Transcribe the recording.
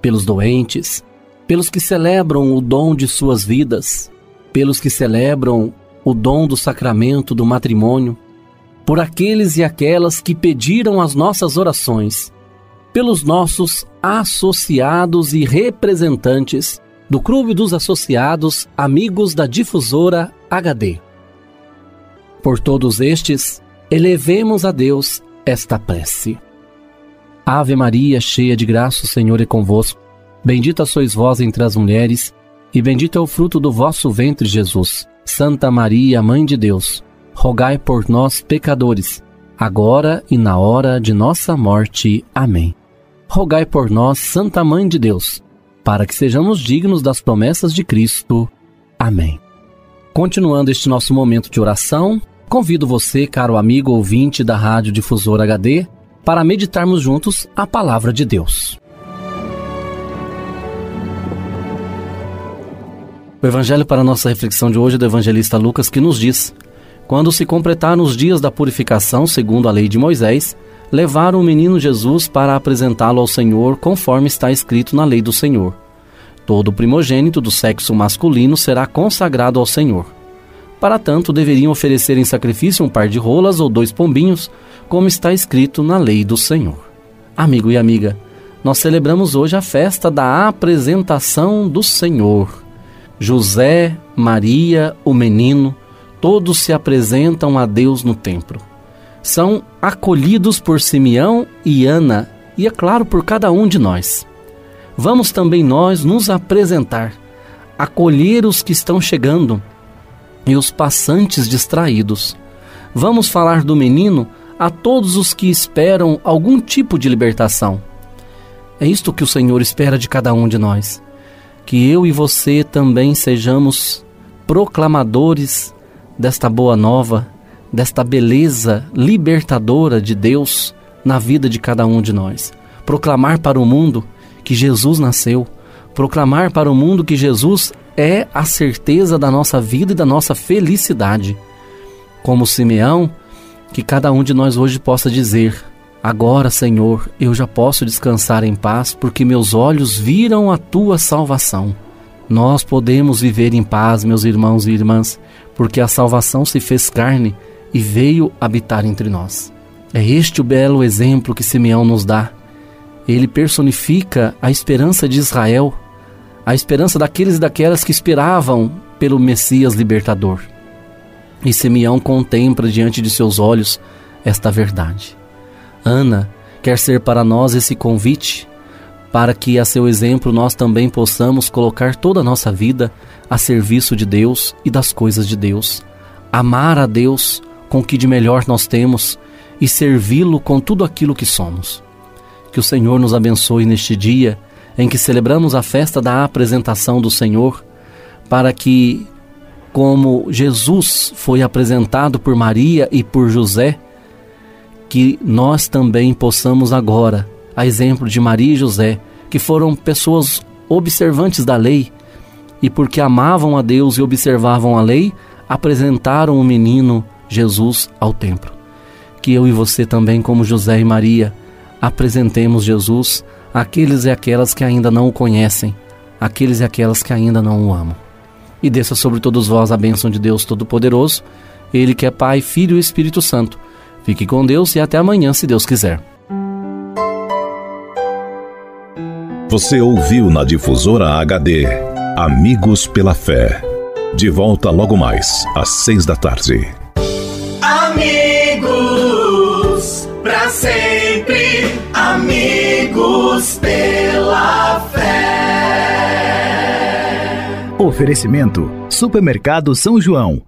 pelos doentes, pelos que celebram o dom de suas vidas, pelos que celebram o dom do sacramento do matrimônio, por aqueles e aquelas que pediram as nossas orações, pelos nossos associados e representantes do Clube dos Associados Amigos da Difusora HD. Por todos estes, elevemos a Deus esta prece. Ave Maria, cheia de graça, o Senhor é convosco. Bendita sois vós entre as mulheres, e bendito é o fruto do vosso ventre, Jesus. Santa Maria, Mãe de Deus, rogai por nós, pecadores, agora e na hora de nossa morte. Amém. Rogai por nós, Santa Mãe de Deus, para que sejamos dignos das promessas de Cristo. Amém. Continuando este nosso momento de oração, Convido você, caro amigo ouvinte da Rádio Difusor HD, para meditarmos juntos a palavra de Deus. O evangelho para nossa reflexão de hoje é do evangelista Lucas que nos diz: Quando se completaram os dias da purificação, segundo a lei de Moisés, levaram o menino Jesus para apresentá-lo ao Senhor, conforme está escrito na lei do Senhor. Todo primogênito do sexo masculino será consagrado ao Senhor. Para tanto, deveriam oferecer em sacrifício um par de rolas ou dois pombinhos, como está escrito na lei do Senhor. Amigo e amiga, nós celebramos hoje a festa da apresentação do Senhor. José, Maria, o menino, todos se apresentam a Deus no templo. São acolhidos por Simeão e Ana, e é claro, por cada um de nós. Vamos também nós nos apresentar, acolher os que estão chegando e os passantes distraídos. Vamos falar do menino a todos os que esperam algum tipo de libertação. É isto que o Senhor espera de cada um de nós. Que eu e você também sejamos proclamadores desta boa nova, desta beleza libertadora de Deus na vida de cada um de nós. Proclamar para o mundo que Jesus nasceu, proclamar para o mundo que Jesus é a certeza da nossa vida e da nossa felicidade. Como Simeão, que cada um de nós hoje possa dizer: Agora, Senhor, eu já posso descansar em paz, porque meus olhos viram a tua salvação. Nós podemos viver em paz, meus irmãos e irmãs, porque a salvação se fez carne e veio habitar entre nós. É este o belo exemplo que Simeão nos dá. Ele personifica a esperança de Israel a esperança daqueles e daquelas que esperavam pelo Messias libertador. E Simeão contempla diante de seus olhos esta verdade. Ana quer ser para nós esse convite para que, a seu exemplo, nós também possamos colocar toda a nossa vida a serviço de Deus e das coisas de Deus. Amar a Deus com o que de melhor nós temos e servi-lo com tudo aquilo que somos. Que o Senhor nos abençoe neste dia em que celebramos a festa da apresentação do Senhor, para que, como Jesus foi apresentado por Maria e por José, que nós também possamos agora, a exemplo de Maria e José, que foram pessoas observantes da lei e porque amavam a Deus e observavam a lei, apresentaram o menino Jesus ao templo. Que eu e você também, como José e Maria, apresentemos Jesus aqueles e aquelas que ainda não o conhecem, aqueles e aquelas que ainda não o amam. E desça sobre todos vós a bênção de Deus Todo-Poderoso, Ele que é Pai, Filho e Espírito Santo. Fique com Deus e até amanhã, se Deus quiser. Você ouviu na difusora HD Amigos pela Fé. De volta logo mais, às seis da tarde. Amigos, sempre. Amigos pela fé. Oferecimento: Supermercado São João.